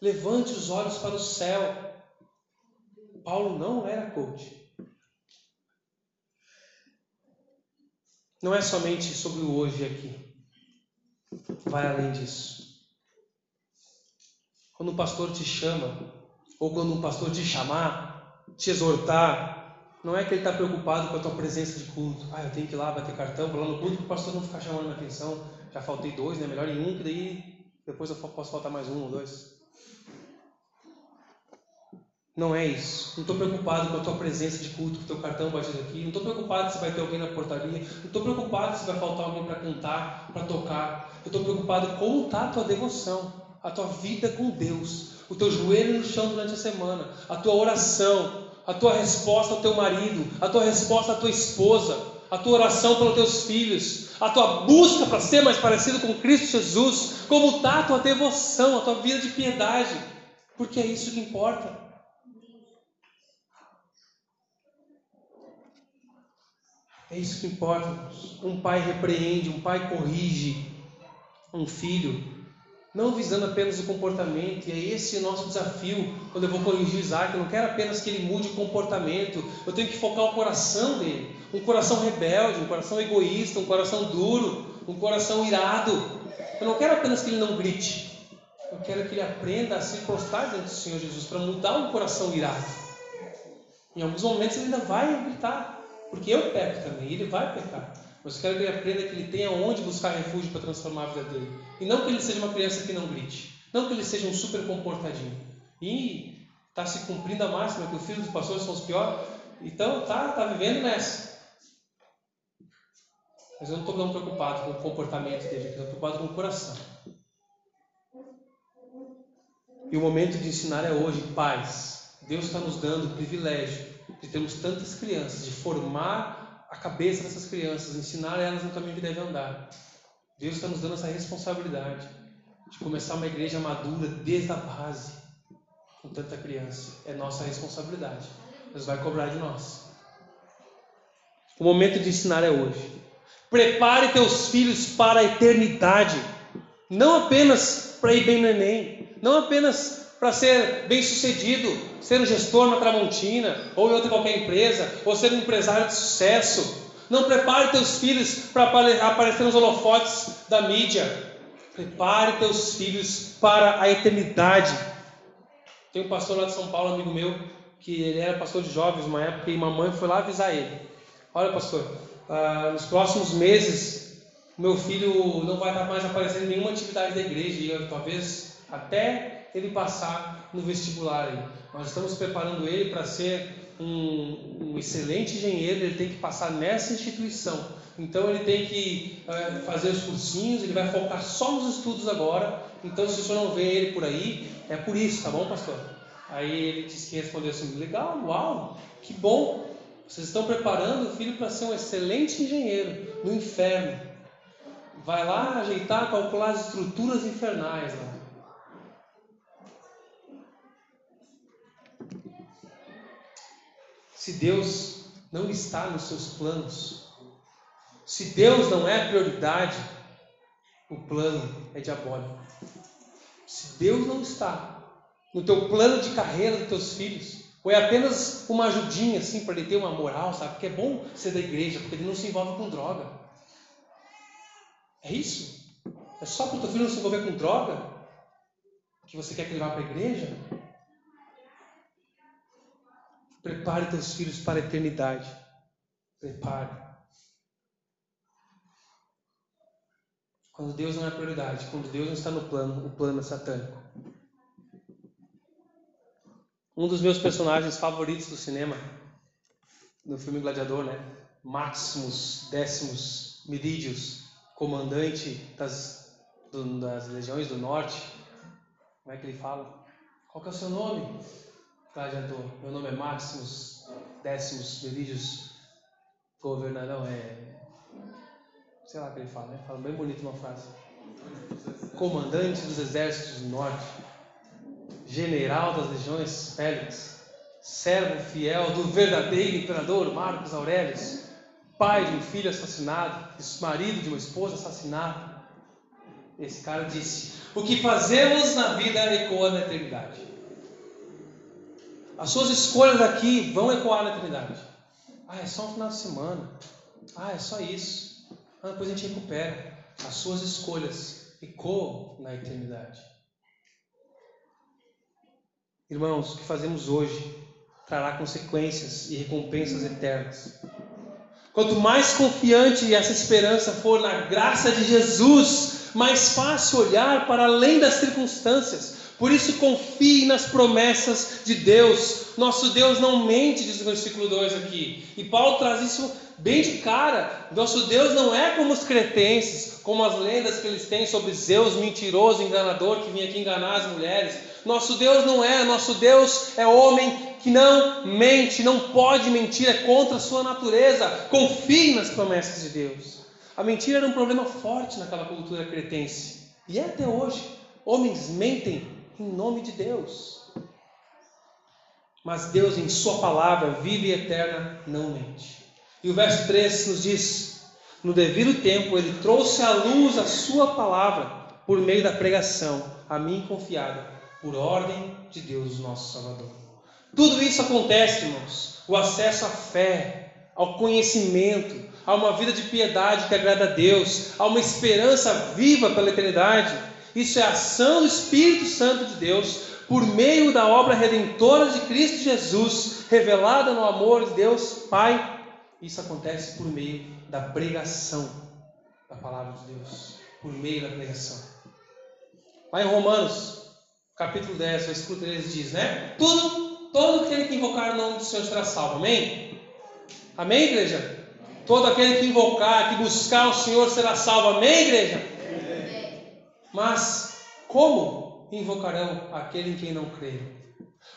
Levante os olhos para o céu. Paulo não era coach. Não é somente sobre o hoje aqui vai além disso. Quando um pastor te chama, ou quando um pastor te chamar, te exortar, não é que ele está preocupado com a tua presença de culto. Ah, eu tenho que ir lá bater cartão, para lá no culto, o pastor não ficar chamando minha atenção. Já faltei dois, né? Melhor em um, que daí depois eu posso faltar mais um ou dois. Não é isso. Não estou preocupado com a tua presença de culto, com o teu cartão batido aqui. Não estou preocupado se vai ter alguém na portaria. Não estou preocupado se vai faltar alguém para cantar, para tocar. Eu estou preocupado com como está a tua devoção, a tua vida com Deus. o teu joelho no chão durante a semana, a tua oração, a tua resposta ao teu marido, a tua resposta à tua esposa, a tua oração pelos teus filhos, a tua busca para ser mais parecido com Cristo Jesus, como está a tua devoção, a tua vida de piedade, porque é isso que importa. É isso que importa. Um pai repreende, um pai corrige um filho, não visando apenas o comportamento, e é esse o nosso desafio quando eu vou corrigir Isaac. Eu não quero apenas que ele mude o comportamento, eu tenho que focar o coração dele. Um coração rebelde, um coração egoísta, um coração duro, um coração irado. Eu não quero apenas que ele não grite, eu quero que ele aprenda a se prostrar diante do Senhor Jesus para mudar um coração irado. Em alguns momentos ele ainda vai gritar, porque eu peco também, ele vai pecar. Mas eu quero que ele aprenda que ele tenha onde buscar refúgio para transformar a vida dele. E não que ele seja uma criança que não grite. Não que ele seja um super comportadinho. E está se cumprindo a máxima que os filhos dos pastores são os piores. Então tá, tá vivendo nessa. Mas eu não estou tão preocupado com o comportamento dele, estou preocupado com o coração. E o momento de ensinar é hoje, paz. Deus está nos dando o privilégio de termos tantas crianças, de formar a cabeça dessas crianças, ensinar elas no caminho que devem andar. Deus está nos dando essa responsabilidade de começar uma igreja madura desde a base, com tanta criança. É nossa responsabilidade. Deus vai cobrar de nós. O momento de ensinar é hoje. Prepare teus filhos para a eternidade, não apenas para ir bem no Enem, não apenas para ser bem sucedido, ser um gestor na Tramontina, ou em outra qualquer empresa, ou ser um empresário de sucesso. Não prepare teus filhos para aparecer nos holofotes da mídia. Prepare teus filhos para a eternidade. Tem um pastor lá de São Paulo, amigo meu, que ele era pastor de jovens uma época e mamãe foi lá avisar ele. Olha, pastor, ah, nos próximos meses, meu filho não vai estar mais aparecendo em nenhuma atividade da igreja, e talvez até ele passar no vestibular. Aí. Nós estamos preparando ele para ser um, um, excelente engenheiro, ele tem que passar nessa instituição. Então ele tem que uh, fazer os cursinhos, ele vai focar só nos estudos agora. Então se o senhor não vê ele por aí, é por isso, tá bom, pastor? Aí ele disse que respondeu assim: legal, uau, que bom. Vocês estão preparando o filho para ser um excelente engenheiro no inferno. Vai lá ajeitar, calcular as estruturas infernais lá. Se Deus não está nos seus planos, se Deus não é prioridade, o plano é diabólico. Se Deus não está no teu plano de carreira dos teus filhos, ou é apenas uma ajudinha assim para ele ter uma moral, sabe? Porque é bom ser da igreja, porque ele não se envolve com droga. É isso? É só para o teu filho não se envolver com droga que você quer que ele vá para a igreja? Prepare teus filhos para a eternidade. Prepare. Quando Deus não é prioridade, quando Deus não está no plano, o plano é satânico. Um dos meus personagens favoritos do cinema, no filme Gladiador, né? Maximus Décimos Meridius, comandante das, do, das legiões do norte. Como é que ele fala? Qual que é o seu nome? Gladiador. Meu nome é Maximus Décimos Meridius Governador. É. Sei lá o que ele fala, né? Fala bem bonito uma frase. Comandante dos exércitos do norte, general das legiões Félix, servo fiel do verdadeiro imperador Marcos Aurelius, pai de um filho assassinado, marido de uma esposa assassinada. Esse cara disse: O que fazemos na vida ecoa na eternidade. As suas escolhas aqui vão ecoar na eternidade. Ah, é só um final de semana. Ah, é só isso. Ah, depois a gente recupera. As suas escolhas ecoam na eternidade. Irmãos, o que fazemos hoje trará consequências e recompensas eternas. Quanto mais confiante essa esperança for na graça de Jesus, mais fácil olhar para além das circunstâncias, por isso confie nas promessas de Deus. Nosso Deus não mente, diz o versículo 2 aqui. E Paulo traz isso bem de cara. Nosso Deus não é como os cretenses, como as lendas que eles têm sobre Zeus mentiroso, enganador, que vinha aqui enganar as mulheres. Nosso Deus não é, nosso Deus é homem que não mente, não pode mentir, é contra a sua natureza. Confie nas promessas de Deus. A mentira era um problema forte naquela cultura cretense. E é até hoje. Homens mentem em nome de Deus. Mas Deus, em Sua palavra vive e eterna, não mente. E o verso 3 nos diz: No devido tempo, Ele trouxe à luz a Sua palavra por meio da pregação, a mim confiada, por ordem de Deus, nosso Salvador. Tudo isso acontece, irmãos. O acesso à fé, ao conhecimento, a uma vida de piedade que agrada a Deus, a uma esperança viva pela eternidade. Isso é a ação do Espírito Santo de Deus por meio da obra redentora de Cristo Jesus, revelada no amor de Deus Pai. Isso acontece por meio da pregação da palavra de Deus, por meio da pregação. Lá em Romanos, capítulo 10, versículo 13 diz, né? Tudo, todo aquele que invocar o nome do Senhor será salvo. Amém? Amém, igreja? Todo aquele que invocar, que buscar o Senhor será salvo. Amém, igreja? Mas como invocarão aquele em quem não creram?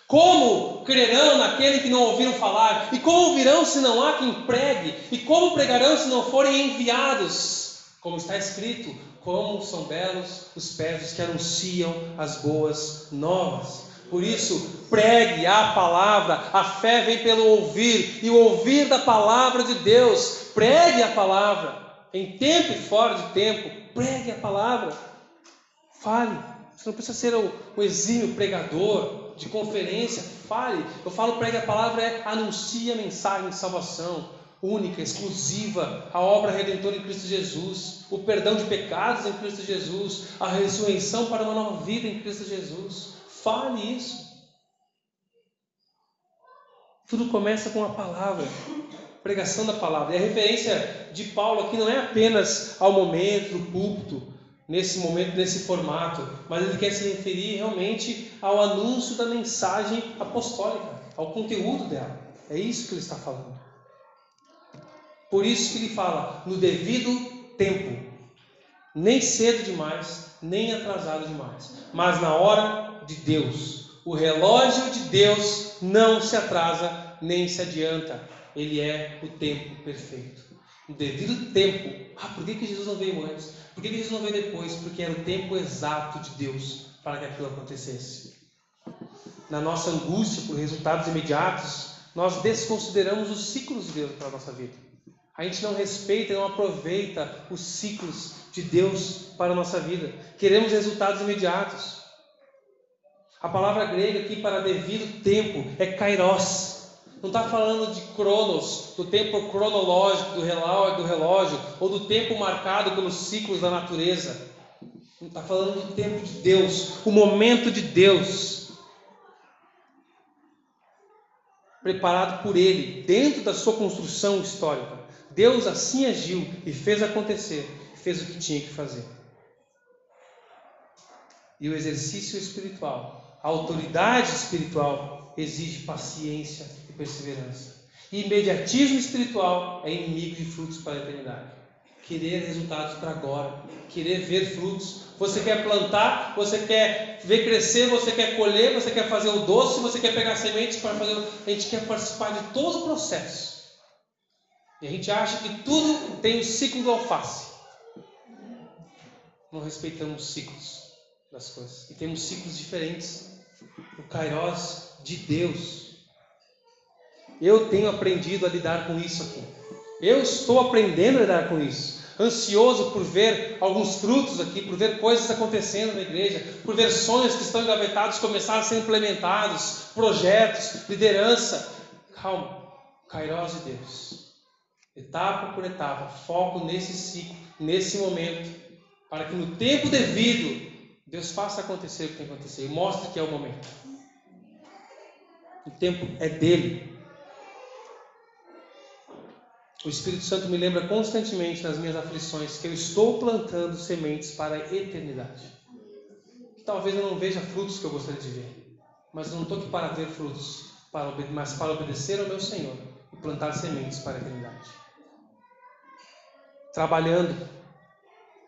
Como crerão naquele que não ouviram falar? E como ouvirão se não há quem pregue? E como pregarão se não forem enviados? Como está escrito, como são belos os pés dos que anunciam as boas novas. Por isso, pregue a palavra, a fé vem pelo ouvir, e o ouvir da palavra de Deus. Pregue a palavra, em tempo e fora de tempo, pregue a palavra. Fale. Você não precisa ser o, o exímio pregador de conferência, fale. Eu falo pregue a palavra é anuncie a mensagem de salvação única, exclusiva, a obra redentora em Cristo Jesus, o perdão de pecados em Cristo Jesus, a ressurreição para uma nova vida em Cristo Jesus. Fale isso. Tudo começa com a palavra, pregação da palavra. E a referência de Paulo aqui não é apenas ao momento, do púlpito, nesse momento, nesse formato, mas ele quer se referir realmente ao anúncio da mensagem apostólica, ao conteúdo dela. É isso que ele está falando. Por isso que ele fala no devido tempo, nem cedo demais, nem atrasado demais, mas na hora de Deus. O relógio de Deus não se atrasa nem se adianta. Ele é o tempo perfeito. O devido tempo. Ah, por que, que Jesus não veio antes? Por que, que Jesus não veio depois? Porque era o tempo exato de Deus para que aquilo acontecesse. Na nossa angústia por resultados imediatos, nós desconsideramos os ciclos de Deus para a nossa vida. A gente não respeita e não aproveita os ciclos de Deus para a nossa vida. Queremos resultados imediatos. A palavra grega aqui para devido tempo é kairos. Não está falando de cronos, do tempo cronológico do relógio, do relógio, ou do tempo marcado pelos ciclos da natureza. Não está falando do tempo de Deus, o momento de Deus. Preparado por Ele, dentro da sua construção histórica. Deus assim agiu e fez acontecer, fez o que tinha que fazer. E o exercício espiritual a autoridade espiritual exige paciência perseverança. E imediatismo espiritual é inimigo de frutos para a eternidade. Querer resultados para agora, querer ver frutos. Você quer plantar, você quer ver crescer, você quer colher, você quer fazer o doce, você quer pegar sementes para fazer. A gente quer participar de todo o processo. E a gente acha que tudo tem o ciclo do alface. Não respeitamos ciclos das coisas. E temos ciclos diferentes. O Kairos de Deus. Eu tenho aprendido a lidar com isso aqui. Eu estou aprendendo a lidar com isso. Ansioso por ver alguns frutos aqui, por ver coisas acontecendo na igreja, por ver sonhos que estão engavetados começar a ser implementados, projetos, liderança. Calma, Kairos de Deus. Etapa por etapa, foco nesse ciclo, nesse momento, para que no tempo devido Deus faça acontecer o que tem que acontecer e mostre que é o momento. O tempo é dele. O Espírito Santo me lembra constantemente nas minhas aflições que eu estou plantando sementes para a eternidade. Talvez eu não veja frutos que eu gostaria de ver, mas não estou aqui para ver frutos, para, mas para obedecer ao meu Senhor e plantar sementes para a eternidade. Trabalhando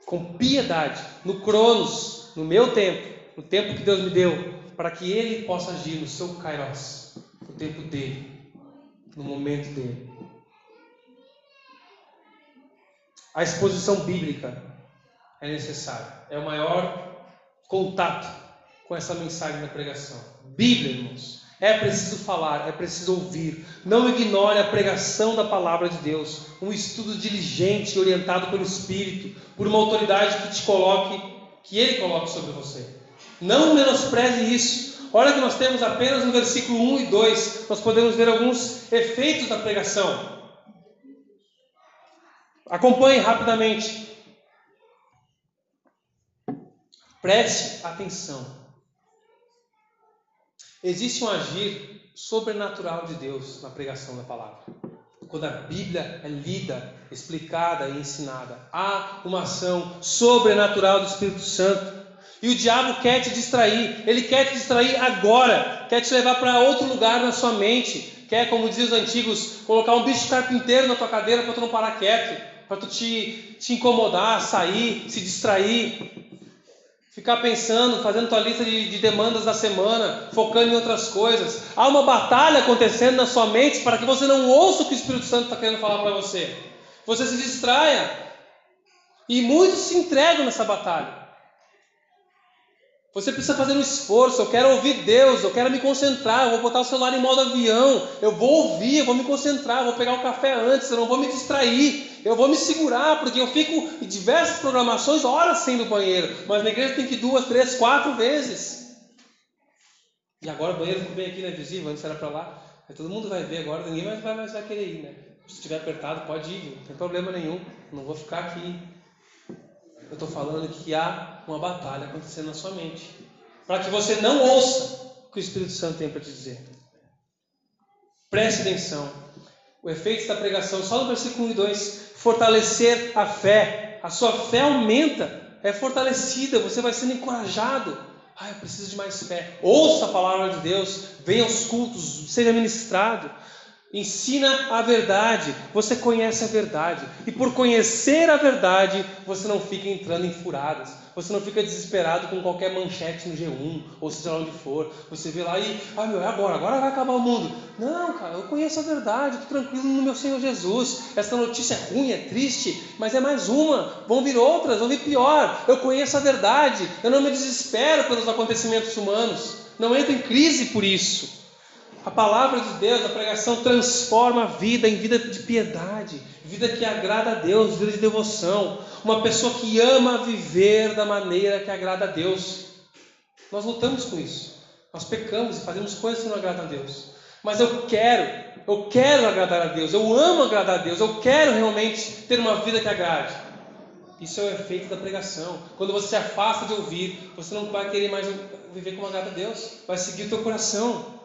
com piedade, no Cronos, no meu tempo, no tempo que Deus me deu, para que ele possa agir no seu kairos, no tempo dele, no momento dele. A exposição bíblica é necessária. É o maior contato com essa mensagem da pregação. Bíblia, irmãos. É preciso falar, é preciso ouvir. Não ignore a pregação da palavra de Deus. Um estudo diligente, orientado pelo Espírito, por uma autoridade que te coloque, que Ele coloque sobre você. Não menospreze isso. Olha que nós temos apenas no versículo 1 e 2, nós podemos ver alguns efeitos da pregação. Acompanhe rapidamente. Preste atenção. Existe um agir sobrenatural de Deus na pregação da palavra. Quando a Bíblia é lida, explicada e ensinada, há uma ação sobrenatural do Espírito Santo. E o diabo quer te distrair, ele quer te distrair agora, quer te levar para outro lugar na sua mente, quer, como dizem os antigos, colocar um bicho carpinteiro na tua cadeira para tu não parar quieto, para tu te, te incomodar, sair, se distrair. Ficar pensando, fazendo tua lista de, de, demandas da semana, focando em outras coisas. Há uma batalha acontecendo na sua mente para que você não ouça o que o Espírito Santo está querendo falar para você. Você se distraia. E muitos se entregam nessa batalha. Você precisa fazer um esforço. Eu quero ouvir Deus, eu quero me concentrar. Eu vou botar o celular em modo avião. Eu vou ouvir, eu vou me concentrar. Eu vou pegar o café antes, eu não vou me distrair. Eu vou me segurar, porque eu fico em diversas programações horas sem no banheiro. Mas na igreja tem que ir duas, três, quatro vezes. E agora o banheiro ficou bem aqui, né? Visível, antes era para lá. Aí todo mundo vai ver agora, ninguém mais vai, mais vai querer ir, né? Se estiver apertado, pode ir, não tem problema nenhum. Não vou ficar aqui eu estou falando que há uma batalha acontecendo na sua mente. Para que você não ouça o que o Espírito Santo tem para te dizer. Preste atenção. O efeito da pregação, só no versículo 1 e 2, fortalecer a fé. A sua fé aumenta, é fortalecida, você vai sendo encorajado. Ah, eu preciso de mais fé. Ouça a palavra de Deus, venha aos cultos, seja ministrado. Ensina a verdade, você conhece a verdade, e por conhecer a verdade, você não fica entrando em furadas, você não fica desesperado com qualquer manchete no G1, ou seja lá onde for. Você vê lá e, ah meu, é agora, agora vai acabar o mundo. Não, cara, eu conheço a verdade, estou tranquilo no meu Senhor Jesus. Essa notícia é ruim, é triste, mas é mais uma. Vão vir outras, vão vir pior. Eu conheço a verdade, eu não me desespero pelos acontecimentos humanos, não entro em crise por isso. A palavra de Deus, a pregação transforma a vida em vida de piedade, vida que agrada a Deus, vida de devoção. Uma pessoa que ama viver da maneira que agrada a Deus. Nós lutamos com isso. Nós pecamos e fazemos coisas que não agradam a Deus. Mas eu quero, eu quero agradar a Deus, eu amo agradar a Deus, eu quero realmente ter uma vida que agrade. Isso é o efeito da pregação. Quando você se afasta de ouvir, você não vai querer mais viver como agrada a Deus, vai seguir o teu coração.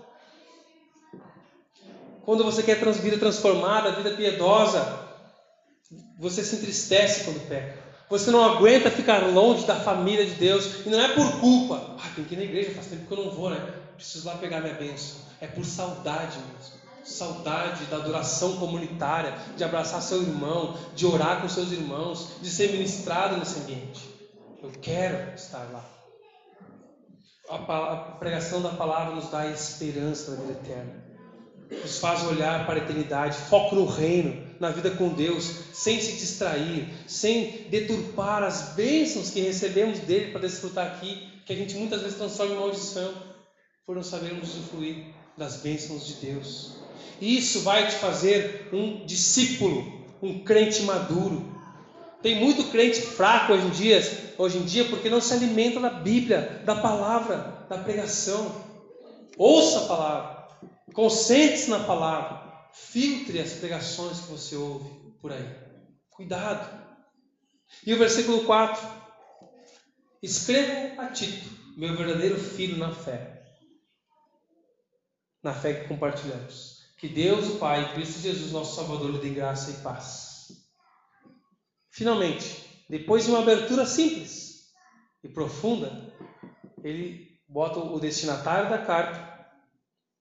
Quando você quer trans, vida transformada, vida piedosa, você se entristece quando peca. Você não aguenta ficar longe da família de Deus. E não é por culpa. Ah, tem que ir na igreja, faz tempo que eu não vou, né? Preciso lá pegar minha bênção. É por saudade mesmo. Saudade da adoração comunitária, de abraçar seu irmão, de orar com seus irmãos, de ser ministrado nesse ambiente. Eu quero estar lá. A pregação da palavra nos dá a esperança da vida eterna nos faz olhar para a eternidade, foco no reino, na vida com Deus, sem se distrair, sem deturpar as bênçãos que recebemos dele para desfrutar aqui, que a gente muitas vezes transforma em maldição, por não sabermos usufruir das bênçãos de Deus. Isso vai te fazer um discípulo, um crente maduro. Tem muito crente fraco hoje em dia, hoje em dia porque não se alimenta da Bíblia, da palavra, da pregação. Ouça a palavra. Concentre-se na palavra. Filtre as pregações que você ouve por aí. Cuidado. E o versículo 4: Escrevo a Tito, meu verdadeiro filho na fé. Na fé que compartilhamos. Que Deus, o Pai, Cristo Jesus, nosso Salvador, lhe dê graça e paz. Finalmente, depois de uma abertura simples e profunda, ele bota o destinatário da carta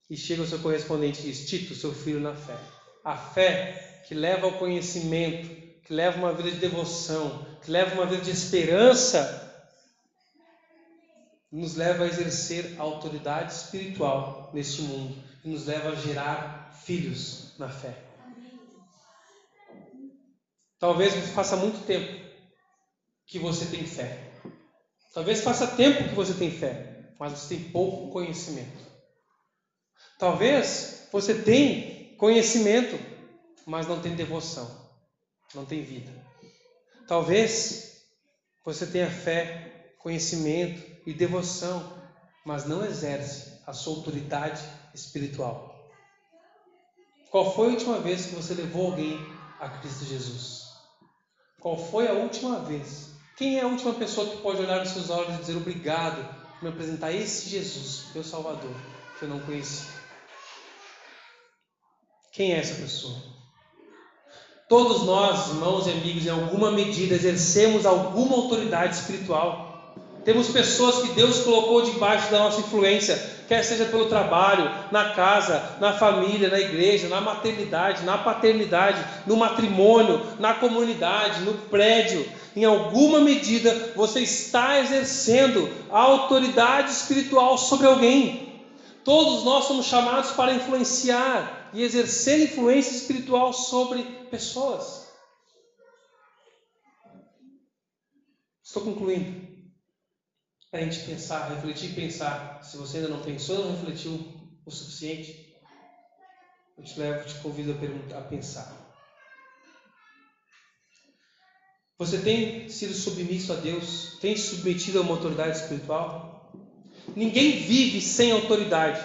e chega o seu correspondente e diz: Tito, seu filho na fé. A fé que leva ao conhecimento, que leva uma vida de devoção, que leva uma vida de esperança, nos leva a exercer autoridade espiritual neste mundo e nos leva a gerar filhos na fé. Talvez faça muito tempo que você tem fé. Talvez faça tempo que você tem fé, mas você tem pouco conhecimento. Talvez você tenha conhecimento, mas não tem devoção, não tem vida. Talvez você tenha fé, conhecimento e devoção, mas não exerce a sua autoridade espiritual. Qual foi a última vez que você levou alguém a Cristo Jesus? Qual foi a última vez? Quem é a última pessoa que pode olhar nos seus olhos e dizer obrigado por me apresentar esse Jesus, meu Salvador, que eu não conheci? Quem é essa pessoa? Todos nós, irmãos e amigos, em alguma medida exercemos alguma autoridade espiritual. Temos pessoas que Deus colocou debaixo da nossa influência, quer seja pelo trabalho, na casa, na família, na igreja, na maternidade, na paternidade, no matrimônio, na comunidade, no prédio. Em alguma medida você está exercendo a autoridade espiritual sobre alguém. Todos nós somos chamados para influenciar e exercer influência espiritual sobre pessoas. Estou concluindo para a gente pensar, refletir e pensar. Se você ainda não pensou, não refletiu o suficiente, eu te levo, te convido a, a pensar. Você tem sido submisso a Deus? Tem se submetido a uma autoridade espiritual? Ninguém vive sem autoridade.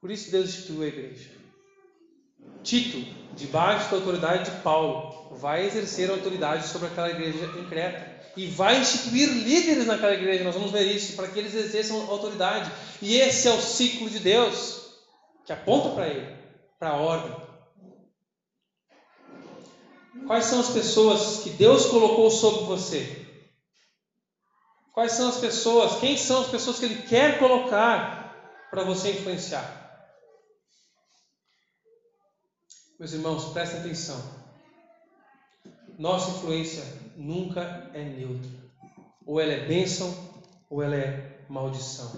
Por isso Deus instituiu a igreja. Tito, debaixo da autoridade de Paulo, vai exercer autoridade sobre aquela igreja em Creta e vai instituir líderes naquela igreja. Nós vamos ver isso, para que eles exerçam autoridade. E esse é o ciclo de Deus, que aponta para ele, para a ordem. Quais são as pessoas que Deus colocou sobre você? Quais são as pessoas, quem são as pessoas que Ele quer colocar para você influenciar? Meus irmãos, prestem atenção. Nossa influência nunca é neutra. Ou ela é bênção, ou ela é maldição.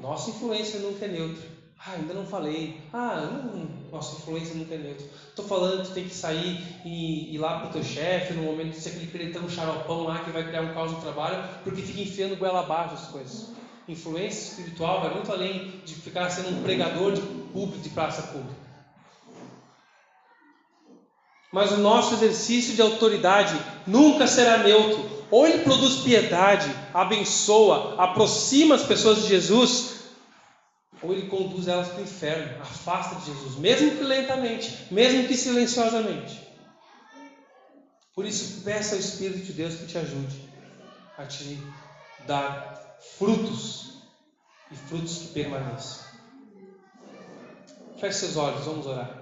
Nossa influência nunca é neutra. Ah, ainda não falei. Ah, não, nossa influência nunca é neutra. Estou falando que tu tem que sair e ir lá para o teu chefe no momento de aquele crentão um xaropão lá que vai criar um caos no trabalho, porque fica enfiando goela abaixo as coisas. Influência espiritual vai muito além de ficar sendo um pregador de público, de praça pública. Mas o nosso exercício de autoridade nunca será neutro. Ou ele produz piedade, abençoa, aproxima as pessoas de Jesus, ou ele conduz elas para o inferno, afasta de Jesus, mesmo que lentamente, mesmo que silenciosamente. Por isso, peça ao Espírito de Deus que te ajude a te dar frutos e frutos que permaneçam. Feche seus olhos, vamos orar.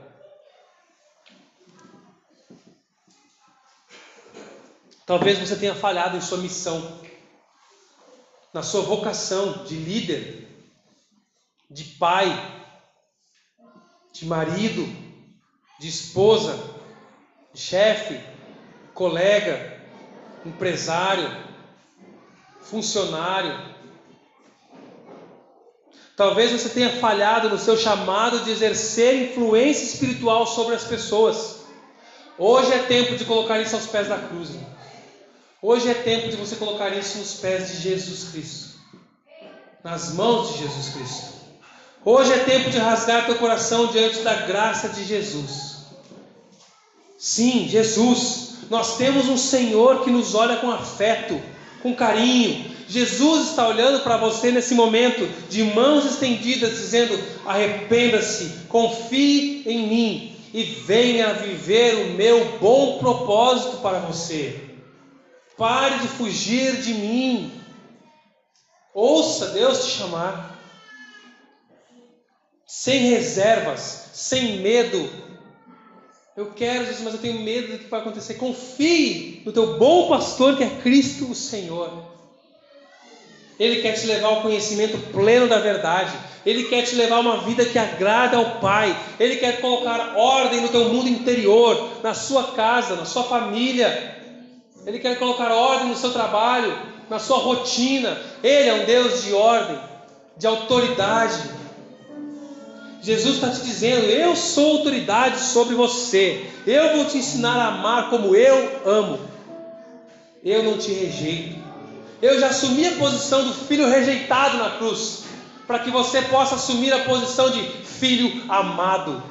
Talvez você tenha falhado em sua missão, na sua vocação de líder, de pai, de marido, de esposa, de chefe, colega, empresário, funcionário. Talvez você tenha falhado no seu chamado de exercer influência espiritual sobre as pessoas. Hoje é tempo de colocar isso aos pés da cruz. Hoje é tempo de você colocar isso nos pés de Jesus Cristo, nas mãos de Jesus Cristo. Hoje é tempo de rasgar teu coração diante da graça de Jesus. Sim, Jesus, nós temos um Senhor que nos olha com afeto, com carinho. Jesus está olhando para você nesse momento, de mãos estendidas, dizendo: arrependa-se, confie em mim e venha viver o meu bom propósito para você. Pare de fugir de mim. Ouça Deus te chamar. Sem reservas, sem medo. Eu quero, Jesus, mas eu tenho medo do que vai acontecer. Confie no teu bom pastor que é Cristo o Senhor. Ele quer te levar ao conhecimento pleno da verdade. Ele quer te levar a uma vida que agrada ao Pai. Ele quer colocar ordem no teu mundo interior, na sua casa, na sua família. Ele quer colocar ordem no seu trabalho. na sua rotina. Ele é um Deus de ordem, de autoridade. Jesus está te dizendo: Eu sou autoridade sobre você. Eu vou te ensinar a amar como eu amo. Eu não te rejeito. Eu já assumi a posição do filho rejeitado na cruz, para que você possa assumir a posição de filho amado.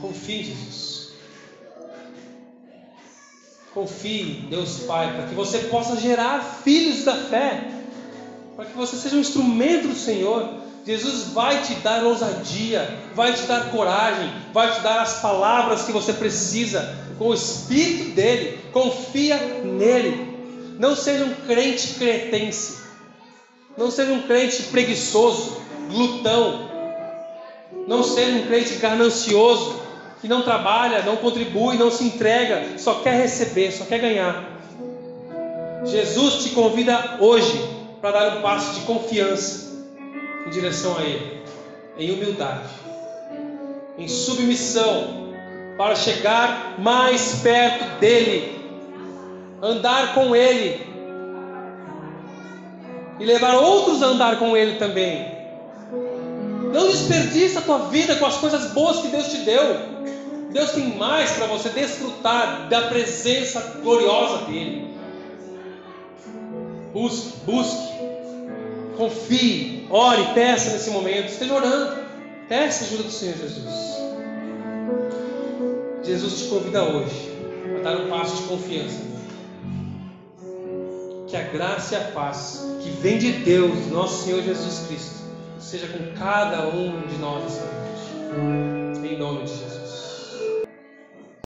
Confie em Jesus. Confie em Deus Pai, para que você possa gerar filhos da fé, para que você seja um instrumento do Senhor. Jesus vai te dar ousadia, vai te dar coragem, vai te dar as palavras que você precisa, com o Espírito dele. Confia nele. Não seja um crente cretense. Não seja um crente preguiçoso, glutão. Não seja um crente ganancioso, que não trabalha, não contribui, não se entrega, só quer receber, só quer ganhar. Jesus te convida hoje para dar um passo de confiança em direção a Ele, em humildade, em submissão, para chegar mais perto dEle, andar com Ele e levar outros a andar com Ele também. Não desperdice a tua vida com as coisas boas que Deus te deu. Deus tem mais para você desfrutar da presença gloriosa dEle. Busque, busque, confie, ore, peça nesse momento. Esteja orando, peça a ajuda do Senhor Jesus. Jesus te convida hoje a dar um passo de confiança. Que a graça e a paz que vem de Deus, nosso Senhor Jesus Cristo, seja com cada um de nós essa noite. Em nome de Jesus.